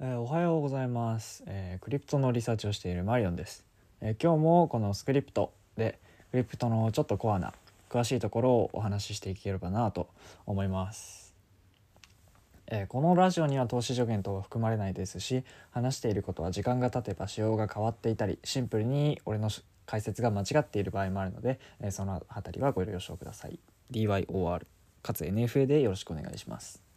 えーおはようございます、えークリプトのリサーチをしているマリオンです、えー今日もこのスクリプトでクリプトのちょっとコアな詳しいところをお話ししていければなと思います、えーこのラジオには投資助言等は含まれないですし話していることは時間が経てば仕様が変わっていたりシンプルに俺の解説が間違っている場合もあるので、えーそのあたりはご了承ください。DYOR かつ NFA でよろしくお願いします。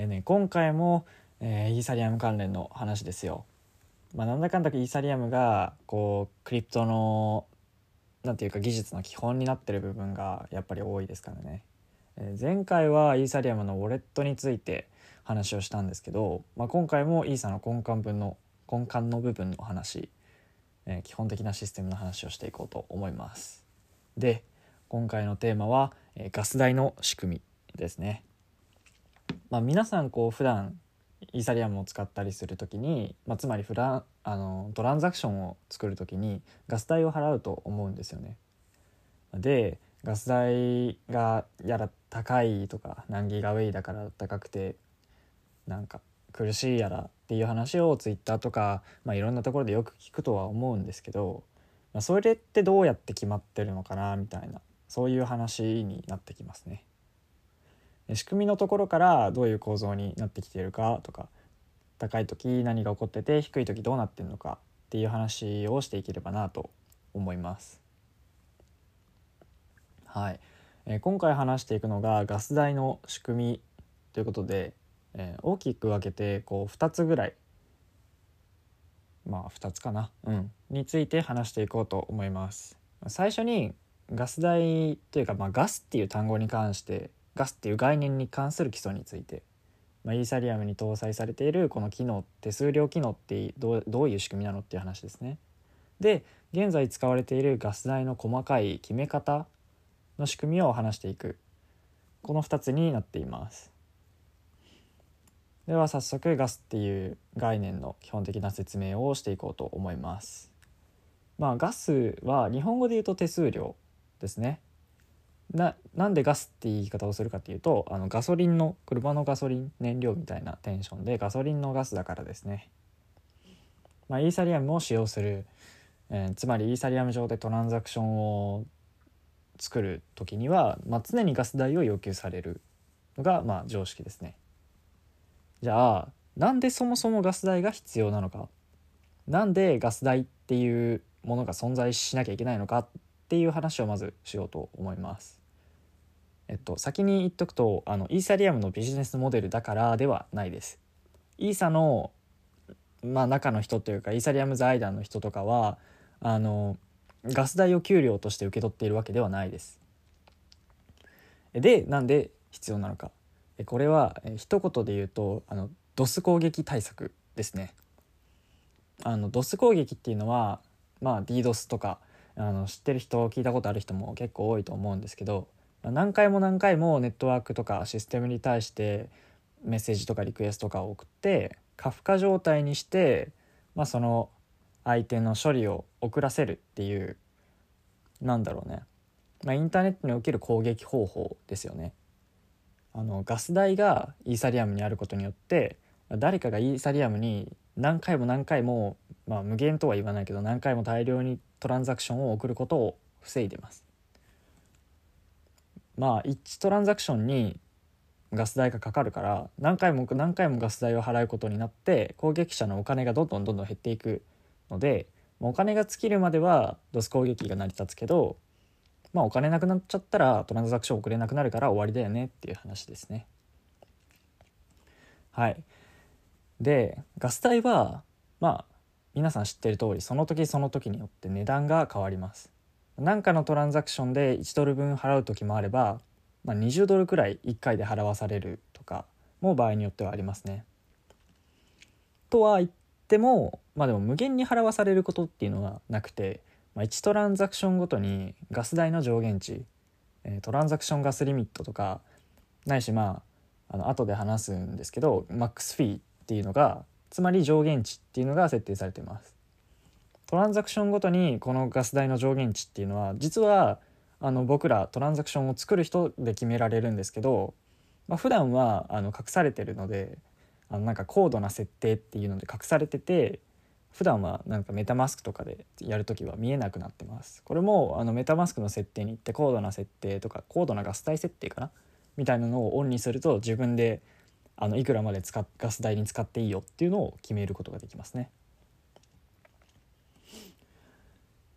えね、今回も、えーイーサリアム関連の話ですよ。まあ、なんだかんだイーサリアムがこうクリプトのなんていうか技術の基本になってる部分がやっぱり多いですからね。えー前回はイーサリアムのウォレットについて話をしたんですけど、まあ、今回もイーサの根幹分の根幹の部分の話、えー基本的なシステムの話をしていこうと思います。で今回のテーマは、えーガス代の仕組みですね。まあ、皆さんこう普段イーサリアムを使ったりする時に、まあ、つまりフランあのトランザクションを作る時にガス代を払うと思うんですよね。でガス代がやら高いとか何ギガウェイだから高くてなんか苦しいやらっていう話をツイッターとか、まあ、いろんなところでよく聞くとは思うんですけど、まあ、それってどうやって決まってるのかなみたいなそういう話になってきますね。仕組みのところからどういう構造になってきているかとか高い時何が起こってて低い時どうなってるのかっていう話をしていければなと思います。はい、えー今回話していくのがガス代の仕組みということで、えー大きく分けてこう2つぐらいまあ2つかな、うん、について話していこうと思います。最初にガス代というか、まあ、ガスっていう単語に関してガスっていう概念に関する基礎について、まあ、イーサリアムに搭載されているこの機能手数料機能ってどうどういう仕組みなのっていう話ですね。で現在使われているガス代の細かい決め方の仕組みを話していくこの2つになっています。では早速ガスっていう概念の基本的な説明をしていこうと思います。まあガスは日本語で言うと手数料ですね。ななんでガスって言い方をするかっていうとあのガソリンの車のガソリン燃料みたいなテンションでガソリンのガスだからですね。まあ、イーサリアムを使用する、えーつまりイーサリアム上でトランザクションを作る時には、まあ、常にガス代を要求されるのがまあ常識ですね。じゃあなんでそもそもガス代が必要なのか？なんでガス代っていうものが存在しなきゃいけないのかっていう話をまずしようと思います。えっと、先に言っとくとあのイーサリアムのビジネスモデルだからではないです。イーサの、まあ、中の人というかイーサリアム財団の人とかはあのガス代を給料として受け取っているわけではないです。でなんで必要なのかえこれはえ一言で言うとあのドス攻撃対策ですね。あのドス攻撃っていうのはまあ DDoS とかあの知ってる人聞いたことある人も結構多いと思うんですけど何回も何回もネットワークとかシステムに対してメッセージとかリクエストとかを送って過負荷状態にして、まあ、その相手の処理を遅らせるっていうなんだろうね、まあ、インターネットにおける攻撃方法ですよね。あのガス代がイーサリアムにあることによって誰かがイーサリアムに何回も何回も、まあ、無限とは言わないけど何回も大量にトランザクションを送ることを防いでます。まあ1トランザクションにガス代がかかるから何回も何回もガス代を払うことになって攻撃者のお金がどんどんどんどん減っていくのでお金が尽きるまではドス攻撃が成り立つけどまあお金なくなっちゃったらトランザクション送れなくなるから終わりだよねっていう話ですね。はい。でガス代はまあ皆さん知ってる通りその時その時によって値段が変わります。何かのトランザクションで1ドル分払う時もあれば、まあ、20ドルくらい1回で払わされるとかも場合によってはありますね。とは言ってもまあでも無限に払わされることっていうのはなくて、まあ、1トランザクションごとにガス代の上限値、トランザクションガスリミットとかないしまああの後で話すんですけどマックスフィーっていうのがつまり上限値っていうのが設定されてます。トランザクションごとにこのガス代の上限値っていうのは実はあの僕らトランザクションを作る人で決められるんですけどまあ、普段はあの隠されてるのであのなんか高度な設定っていうので隠されてて普段はなんかメタマスクとかでやるときは見えなくなってますこれもあのメタマスクの設定に行って高度な設定とか高度なガス代設定かな？みたいなのをオンにすると自分であのいくらまで使ガス代に使っていいよっていうのを決めることができますね。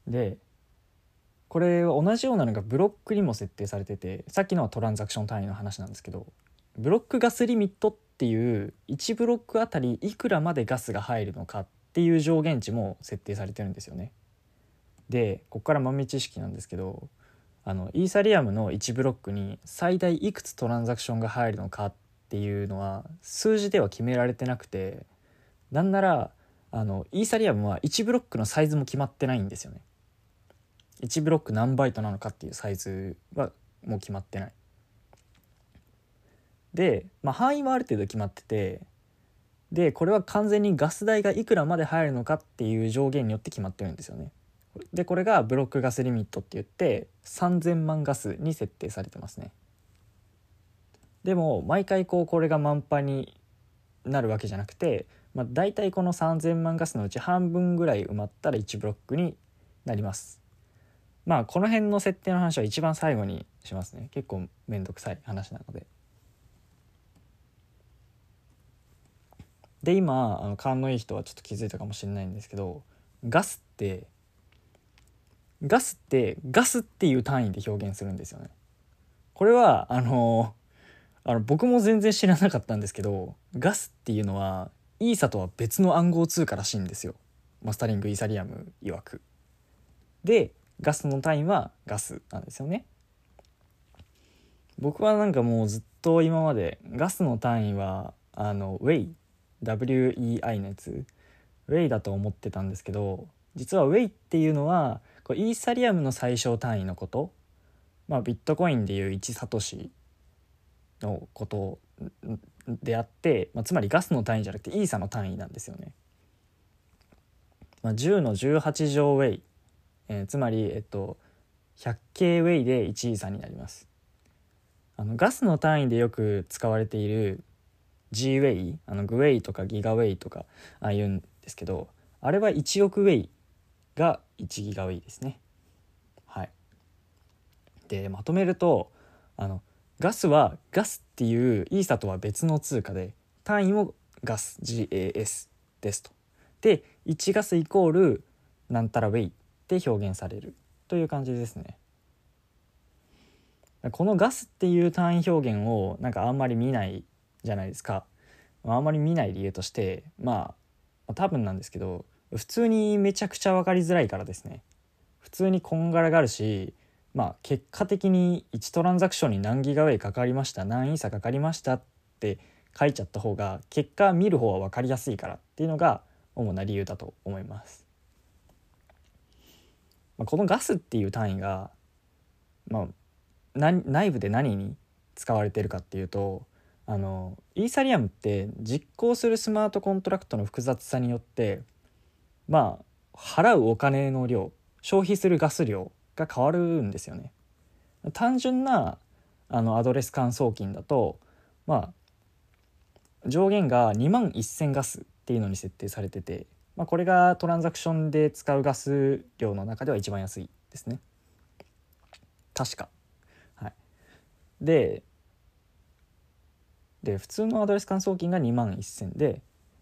でこれは同じようなのがブロックにも設定されててさっきのはトランザクション単位の話なんですけどブロックガスリミットっていう1ブロックあたりいくらまでガスが入るのかっていう上限値も設定されてるんですよね。でここから豆知識なんですけどあのイーサリアムの1ブロックに最大いくつトランザクションが入るのかっていうのは数字では決められてなくてなんならあのイーサリアムは1ブロックのサイズも決まってないんですよね。1ブロック何バイトなのかっていうサイズはもう決まってない。で、まあ、範囲はある程度決まっててでこれは完全にガス代がいくらまで入るのかっていう上限によって決まってるんですよね。でこれがブロックガスリミットって言って3000万ガスに設定されてますね。でも毎回こうこれが満杯になるわけじゃなくて、まあ、大体この3,000万ガスのうち半分ぐらい埋まったら1ブロックになります。まあこの辺の設定の話は一番最後にしますね結構めんどくさい話なので。で今あの勘のいい人はちょっと気づいたかもしれないんですけどガスってガスってガスっていう単位で表現するんですよね。これはあのあの僕も全然知らなかったんですけどガスっていうのはイーサとは別の暗号通貨らしいんですよマスタリングイーサリアム曰く。でガスの単位はガスなんですよね。僕はなんかもうずっと今までガスの単位はあのウェイ WEI のやつウェイだと思ってたんですけど実はウェイっていうのはこうイーサリアムの最小単位のことまあビットコインでいう1サトシのことであって、まあ、つまりガスの単位じゃなくてイーサの単位なんですよね。まあ、10の18乗ウェイ、えー、つまり、えっと、100K ウェイで1イーサになります。あのガスの単位でよく使われている G ウェイあのグウェイとかギガウェイとかああいうんですけどあれは1億ウェイが1ギガウェイですね。はい、でまとめるとあのガスはガスっていうイーサとは別の通貨で単位もガス GAS ですと。で1ガスイコールなんたらウェイって表現されるという感じですね。このガスっていう単位表現をなんかあんまり見ないじゃないですか。あんまり見ない理由としてまあ多分なんですけど普通にめちゃくちゃ分かりづらいからですね。普通にこんがらがるしまあ結果的に1トランザクションに何ギガウェイかかりました何イーサかかりましたって書いちゃった方が結果見る方は分かりやすいからっていうのが主な理由だと思います。まあ、このガスっていう単位が、まあ、内部で何に使われてるかっていうとあのイーサリアムって実行するスマートコントラクトの複雑さによってまあ払うお金の量消費するガス量が変わるんですよね。単純なあのアドレス換送金だとまあ上限が2万1,000ガスっていうのに設定されてて、まあ、これがトランザクションで使うガス量の中では一番安いですね。確か。はい、でで普通のアドレス間送金が2万1,000で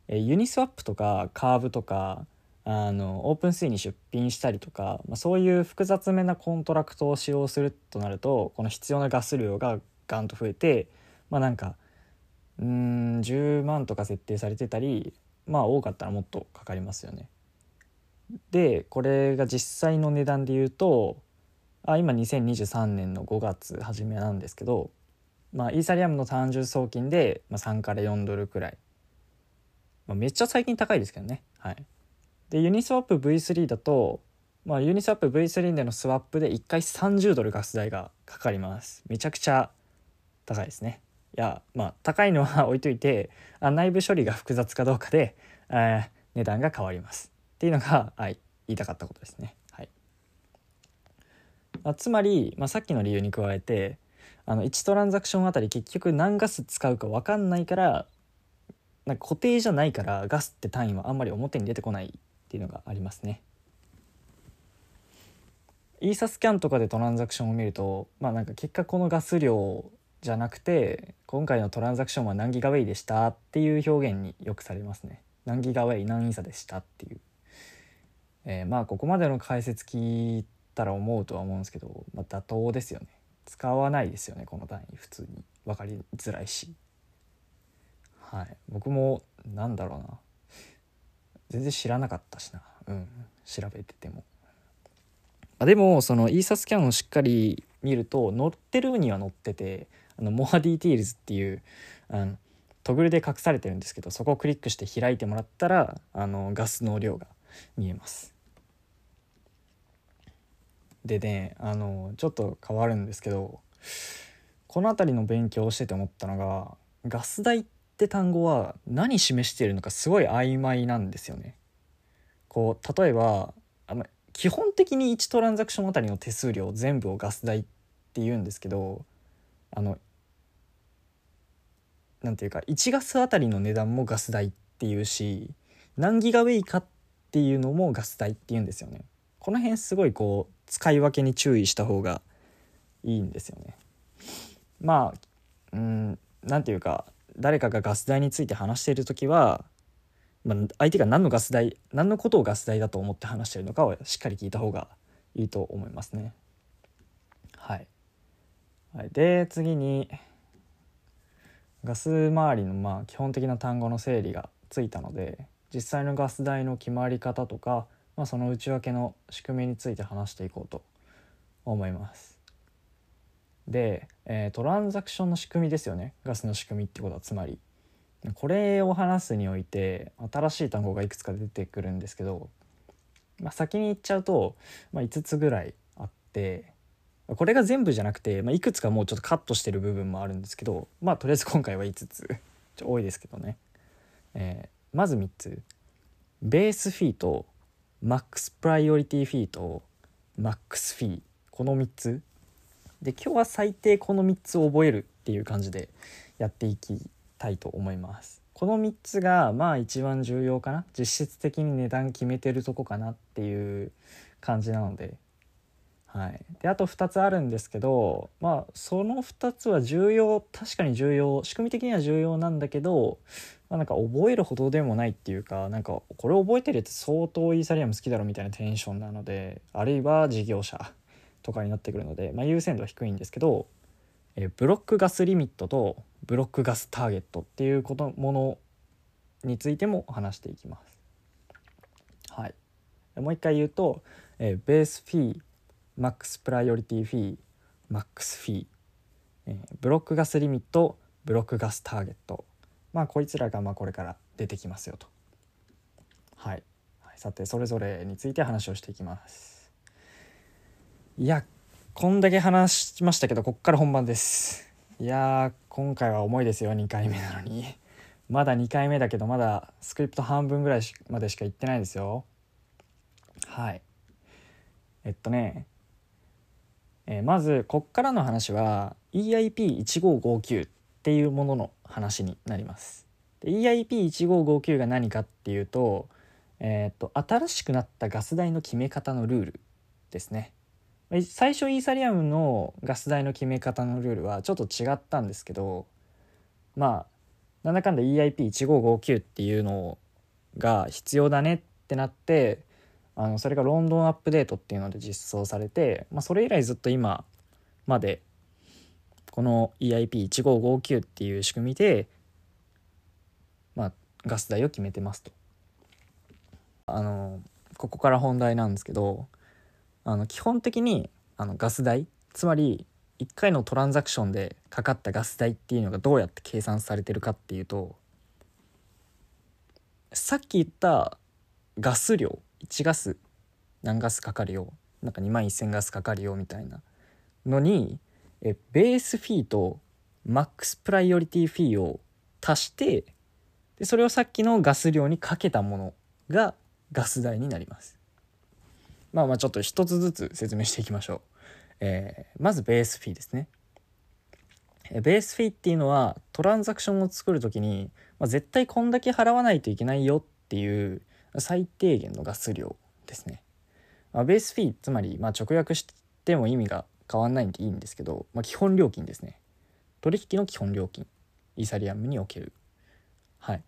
Uniswap とかカーブとかあの OpenSea に出品したりとか、まあ、そういう複雑めなコントラクトを使用するとなるとこの必要なガス量がガンと増えてまあなんかうん10万とか設定されてたりまあ多かったらもっとかかりますよね。でこれが実際の値段で言うとあ今2023年の5月初めなんですけど、まあ、イーサリアムの単純送金で、まあ、3から4ドルくらい、まあ、めっちゃ最近高いですけどね。はい。でユニスワップ V3 だと、まあ、ユニスワップ V3 でのスワップで1回30ドルガス代がかかります。めちゃくちゃ高いですね。やまあ高いのは置いといてあ内部処理が複雑かどうかで、えー、値段が変わります。っていうのが、はい、言いたかったことですね。はい。あつまり、まあ、さっきの理由に加えてあの1トランザクションあたり結局何ガス使うか分かんないからなんか固定じゃないからガスって単位はあんまり表に出てこないっていうのがありますね。イーサスキャンとかでトランザクションを見るとまあなんか結果このガス量じゃなくて今回のトランザクションは何ギガウェイでしたっていう表現によくされますね。何ギガウェイ何イーサでしたっていう。えー、まあここまでの解説聞いたら思うとは思うんですけど、まあ、妥当ですよね。使わないですよねこの単位普通に分かりづらいし。はい、僕もなんだろうな全然知らなかったしなうん調べててもあでもその Etherscan をしっかり見ると載ってるには載っててあの more details っていうあのトグルで隠されてるんですけどそこをクリックして開いてもらったらあのガスの量が見えますでねあのちょっと変わるんですけどこの辺りの勉強をしてて思ったのがガス代ってって単語は何示しているのかすごい曖昧なんですよね。こう例えばあの基本的に1トランザクションあたりの手数料全部をガス代って言うんですけどあのなんていうか1ガスあたりの値段もガス代っていうし何ギガウェイかっていうのもガス代っていうんですよね。この辺すごいこう使い分けに注意した方がいいんですよね。まあうんなんていうか誰かがガス代について話している時は、まあ、相手が何のガス代何のことをガス代だと思って話しているのかをしっかり聞いた方がいいと思いますね。はい、はい、で次にガス周りのまあ基本的な単語の整理がついたので実際のガス代の決まり方とか、まあ、その内訳の仕組みについて話していこうと思います。で、えー、トランザクションの仕組みですよねガスの仕組みってことはつまりこれを話すにおいて新しい単語がいくつか出てくるんですけど、まあ、先に言っちゃうと、まあ、5つぐらいあってこれが全部じゃなくて、まあ、いくつかもうちょっとカットしてる部分もあるんですけどまあとりあえず今回は5つ。ちょ多いですけどね、えー、まず3つ。ベースフィーとマックスプライオリティフィーとマックスフィー。この3つ。で今日は最低この3つを覚えるっていう感じでやっていきたいと思います。この3つがまあ一番重要かな。実質的に値段決めてるとこかなっていう感じなので。はい、であと2つあるんですけどまあその2つは重要確かに重要仕組み的には重要なんだけど、まあ、なんか覚えるほどでもないっていうかなんかこれ覚えてるって相当イーサリアム好きだろみたいなテンションなのであるいは事業者とかになってくるので、まあ、優先度は低いんですけど、え block gas limit と block gas target っていうことものについても話していきます。はい、もう一回言うと、え base fee max priority fee max fee、え block gas limit block gas target。まあこいつらがまこれから出てきますよと。はい、はい、さてそれぞれについて話をしていきます。いやこんだけ話しましたけどこっから本番です。いや今回は重いですよ2回目なのに。まだ2回目だけどまだスクリプト半分ぐらいまでしか言ってないですよ。はい。えっとね、えー、まずこっからの話は EIP1559 っていうものの話になります。EIP1559 が何かっていうと,、えー、っと新しくなったガス代の決め方のルールですね。最初イーサリアムのガス代の決め方のルールはちょっと違ったんですけどまあなんだかんだ EIP1559 っていうのが必要だねってなってあのそれがロンドンアップデートっていうので実装されて、まあ、それ以来ずっと今までこの EIP1559 っていう仕組みで、まあ、ガス代を決めてますと。あのここから本題なんですけどあの基本的にあのガス代つまり1回のトランザクションでかかったガス代っていうのがどうやって計算されてるかっていうとさっき言ったガス量1ガス何ガスかかるよなんか2万1,000ガスかかるよみたいなのにえベースフィーとマックスプライオリティフィーを足してでそれをさっきのガス量にかけたものがガス代になります。まあまあちょっと一つずつ説明していきましょう。えー、まずベースフィーですね。ベースフィーっていうのはトランザクションを作る時に、まあ、絶対こんだけ払わないといけないよっていう最低限のガス量ですね。まあ、ベースフィーつまりまあ直訳しても意味が変わんないんでいいんですけど、まあ、基本料金ですね。取引の基本料金イーサリアムにおける。はい。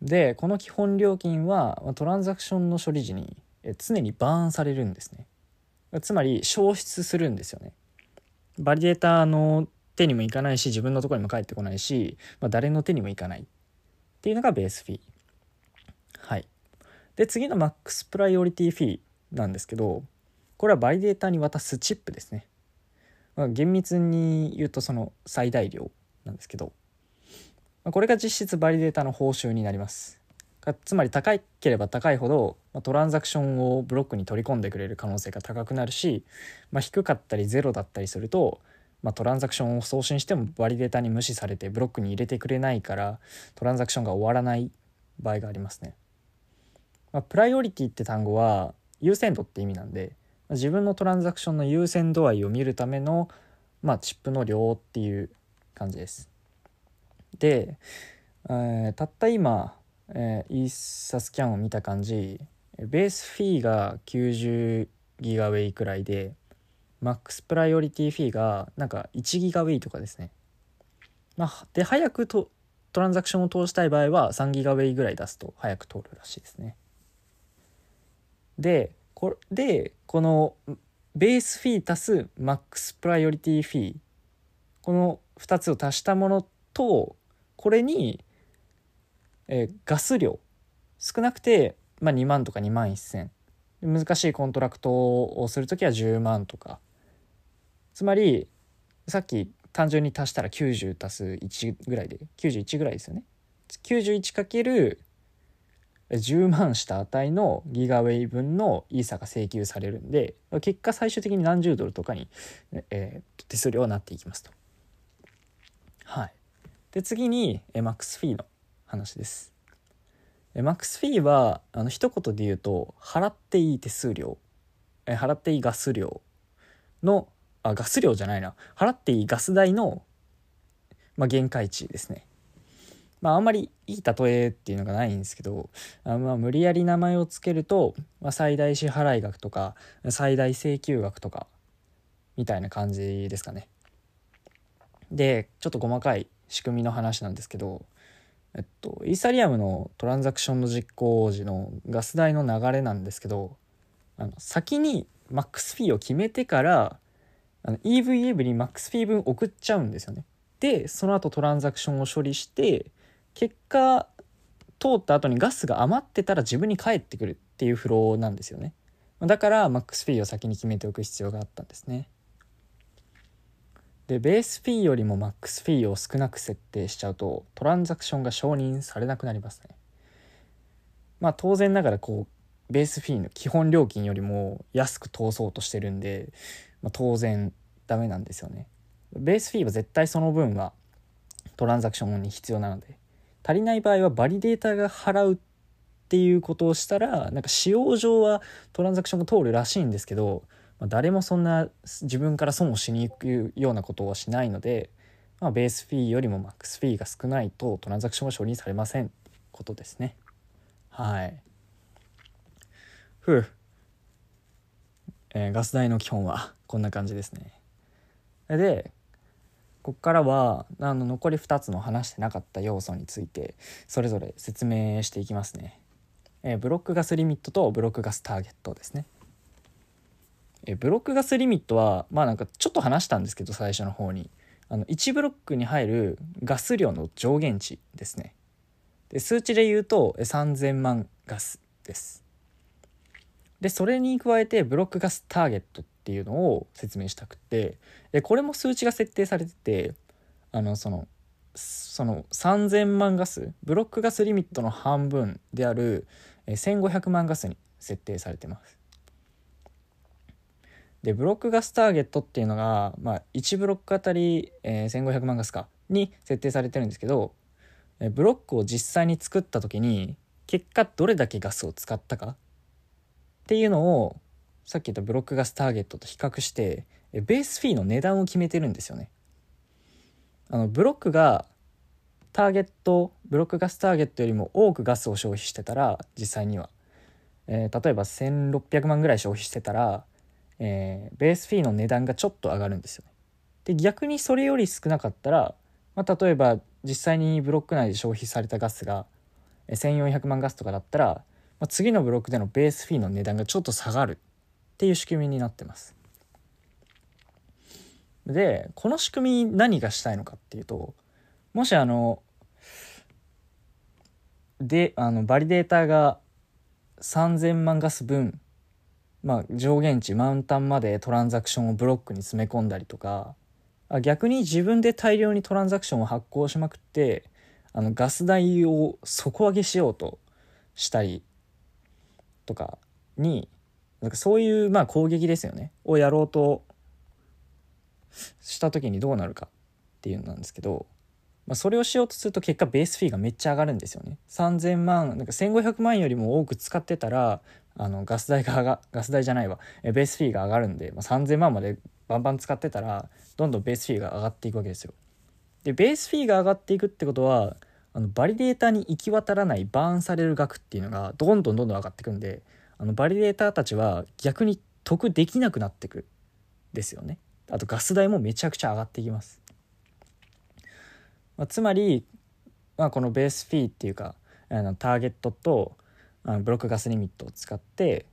でこの基本料金はトランザクションの処理時に常にバーンされるんですね。つまり消失するんですよね。バリデータの手にもいかないし自分のとこにも返ってこないし、まあ、誰の手にもいかないっていうのが base fee。で次の max priority fee なんですけどこれはバリデータに渡すチップですね。まあ、厳密に言うとその最大量なんですけど、まあ、これが実質バリデータの報酬になります。つまり高ければ高いほど、まあ、トランザクションをブロックに取り込んでくれる可能性が高くなるし、まあ、低かったりゼロだったりすると、まあ、トランザクションを送信してもバリデータに無視されてブロックに入れてくれないからトランザクションが終わらない場合がありますね。まあ、プライオリティって単語は優先度って意味なんでま自分のトランザクションの優先度合いを見るための、まあ、チップの量っていう感じです。で、えー、たった今えー、イーサスキャンを見た感じベースフィーが90ギガウェイくらいでマックスプライオリティフィーがなんか1ギガウェイとかですね。まあ、で早くとトランザクションを通したい場合は3 gigawei ぐらい出すと早く通るらしいですね。でこでこの base fee 足す max priority fee この2つを足したものとこれにえー、ガス量。少なくて、まあ、2万とか2万1,000難しいコントラクトをする時は10万とか。つまりさっき単純に足したら90足す1ぐらいで91ぐらいですよね。10万した値のギガウェイ分のイーサが請求されるんで結果最終的に何十ドルとかに、えー、手数料はなっていきますと。はい、で次にマックスフィーの話です。マックスフィーはあの一言で言うと払っていい手数料え払っていいガス料のあガス料じゃないな払っていいガス代の、まあ、限界値ですね。まあ、あんまりいい例えっていうのがないんですけどあまあ無理やり名前を付けると、まあ、最大支払額とか最大請求額とかみたいな感じですかね。でちょっと細かい仕組みの話なんですけどえっと、イーサリアムのトランザクションの実行時のガス代の流れなんですけどあの先にマックスフィーを決めてからあの EVEV にマックスフィー分送っちゃうんですよね。でその後トランザクションを処理して結果通った後にガスが余ってたら自分に返ってくるっていうフローなんですよね。だからマックスフィーを先に決めておく必要があったんですね。でベースフィーよりもマックスフィーを少なく設定しちゃうとトランザクションが承認されなくなりますねまあ当然ながらこうベースフィーの基本料金よりも安く通そうとしてるんで、まあ、当然ダメなんですよねベースフィーは絶対その分はトランザクションに必要なので足りない場合はバリデータが払うっていうことをしたらなんか使用上はトランザクションが通るらしいんですけどまあ、誰もそんな自分から損をしに行くようなことをしないので、まあ、ベースフィーよりもマックスフィーが少ないとトランザクションは承認されませんってことですね。はい。ふう。えー、ガス代の基本はこんな感じですね。でここからはあの残り2つの話してなかった要素についてそれぞれ説明していきますね。え、ブロックガスリミットとブロックガスターゲットですね。えブロックガスリミットはまあなんかちょっと話したんですけど最初の方にあの1ブロックに入るガス量の上限値ですねで数値で言うと3000万ガスですでそれに加えてブロックガスターゲットっていうのを説明したくてでこれも数値が設定されててあのそのその3000万ガスブロックガスリミットの半分である1500万ガスに設定されてます。でブロックガスターゲットっていうのが、まあ、1ブロックあたり、えー、1500万ガスかに設定されてるんですけどブロックを実際に作った時に結果どれだけガスを使ったかっていうのをさっき言ったブロックガスターゲットと比較してベースフィーの値段を決めてるんですよね。あのブロックがターゲットブロックガスターゲットよりも多くガスを消費してたら実際には、えー、例えば1600万ぐらい消費してたら、えー、ベースフィーの値段がちょっと上がるんですよね。で逆にそれより少なかったら、まあ、例えば実際にブロック内で消費されたガスが1400万ガスとかだったら、まあ、次のブロックでの base fee の値段がちょっと下がるっていう仕組みになってます。でこの仕組み何がしたいのかっていうともしあのであのバリデーターが3000万ガス分、まあ、上限値マウンタンまでトランザクションをブロックに詰め込んだりとか逆に自分で大量にトランザクションを発行しまくってあのガス代を底上げしようとしたりとかになんかそういうまあ攻撃ですよねをやろうとした時にどうなるかっていうのなんですけど、まあ、それをしようとすると結果ベースフィーがめっちゃ上がるんですよね。3000万なんか1500万よりも多く使ってたらあのガス代が上がガス代じゃないわ base fee が上がるんで、まあ、3000万までバンバン使ってたらどんどん base fee が上がっていくわけですよ。で base fee が上がっていくってことはあのバリデータに行き渡らないバーンされる額っていうのがどんどんどんどん上がっていくんであのバリデーターたちは逆に得できなくなってくですよね。あとガス代もめちゃくちゃ上がってきます。まあ、つまり、まあ、この base fee っていうかあのターゲットとあのブロックガスリミットを使って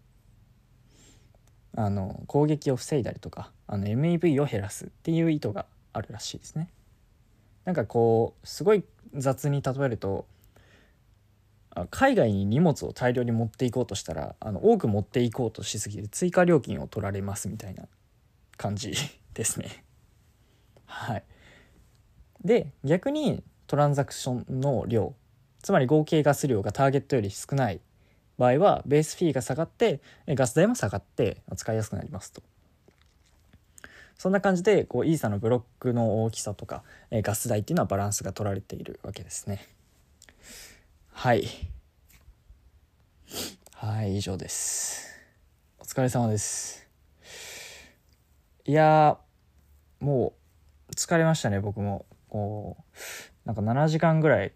あの攻撃を防いだりとかあの MEV を減らすっていう意図があるらしいですね。なんかこうすごい雑に例えると海外に荷物を大量に持っていこうとしたらあの多く持っていこうとしすぎて追加料金を取られますみたいな感じ ですね。はい、で逆にトランザクションの量つまり合計ガス量がターゲットより少ない場合はベースフィーが下がってガス代も下がって使いやすくなりますと。そんな感じでこうイーサのブロックの大きさとかガス代っていうのはバランスが取られているわけですね。はい。はい以上です。お疲れ様です。いやもう疲れましたね僕も。こうなんか7時間ぐらい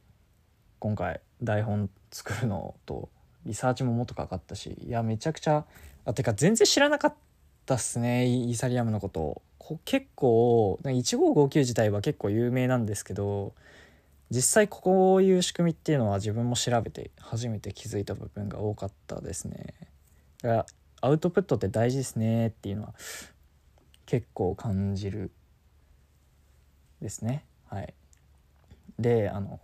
今回台本作るのとリサーチももっとかかったしいやめちゃくちゃあてか全然知らなかったっすねイーサリアムのこと。結構1559自体は結構有名なんですけど実際こういう仕組みっていうのは自分も調べて初めて気づいた部分が多かったですね。だからアウトプットって大事ですねっていうのは結構感じるですね。はい、であの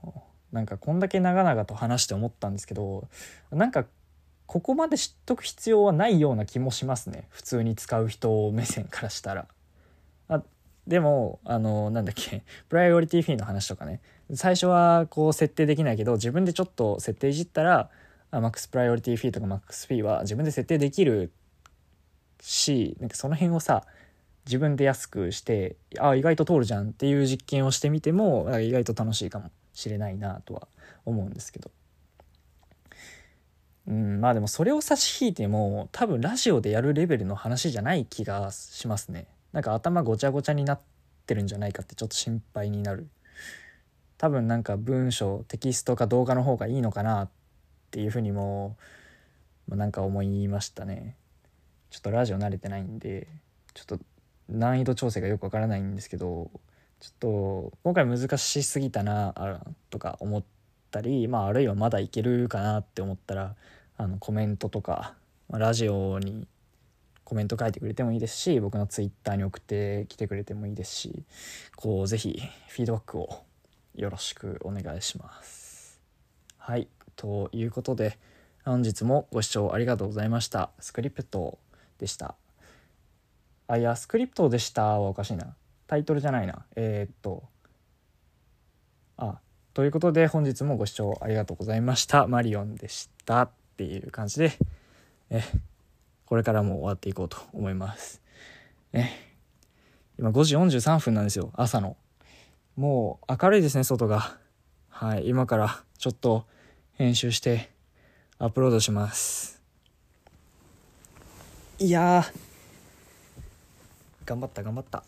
なんかこんだけ長々と話して思ったんですけどなんかここまで知っとく必要はないような気もしますね普通に使う人目線からしたら。あでもあのなんだっけプライオリティフィーの話とかね最初はこう設定できないけど自分でちょっと設定いじったらマックスプライオリティフィーとかマックスフィーは自分で設定できるしなんかその辺をさ自分で安くしてあ意外と通るじゃんっていう実験をしてみても意外と楽しいかもしれないなとは思うんですけど。うん、まあでもそれを差し引いても多分ラジオでやるレベルの話じゃない気がしますね。なんか頭ごちゃごちゃになってるんじゃないかってちょっと心配になる多分なんか文章テキストか動画の方がいいのかなっていうふうにも、まあ、なんか思いましたね。ちょっとラジオ慣れてないんでちょっと難易度調整がよくわからないんですけどちょっと今回難しすぎたなとか思ったり、まあ、あるいはまだいけるかなって思ったらあのコメントとか、ま、ラジオにコメント書いてくれてもいいですし僕のツイッターに送ってきてくれてもいいですしこう是非フィードバックをよろしくお願いします。はい。ということで、本日もご視聴ありがとうございました。スクリプトでした。あ、いや、スクリプトでしたはおかしいな。タイトルじゃないな。えー、っと、あ、ということで本日もご視聴ありがとうございました。マリオンでしたっていう感じで、え、これからも終わっていこうと思います。え、今5時43分なんですよ、朝の。もう明るいですね、外が。はい、今からちょっと編集してアップロードします。いや頑張った頑張った。